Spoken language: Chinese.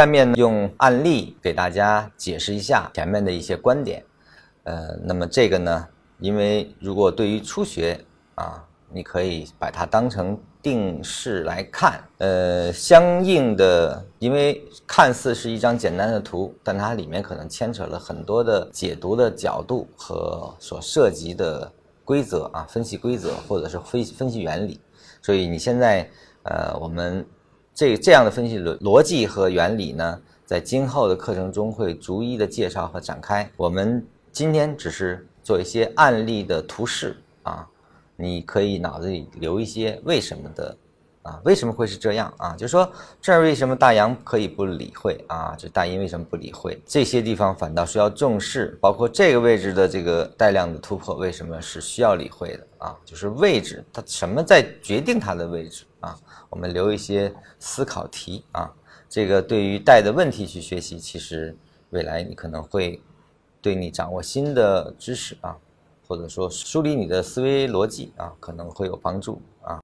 下面用案例给大家解释一下前面的一些观点。呃，那么这个呢，因为如果对于初学啊，你可以把它当成定式来看。呃，相应的，因为看似是一张简单的图，但它里面可能牵扯了很多的解读的角度和所涉及的规则啊，分析规则或者是分分析原理。所以你现在呃，我们这这样的分析逻逻辑和原理呢，在今后的课程中会逐一的介绍和展开。我们今天只是做一些案例的图示啊，你可以脑子里留一些为什么的啊，为什么会是这样啊？就是说这儿为什么大洋可以不理会啊？这大阴为什么不理会？这些地方反倒需要重视，包括这个位置的这个带量的突破，为什么是需要理会的啊？就是位置它什么在决定它的位置啊？我们留一些思考题啊，这个对于带的问题去学习，其实未来你可能会。对你掌握新的知识啊，或者说梳理你的思维逻辑啊，可能会有帮助啊。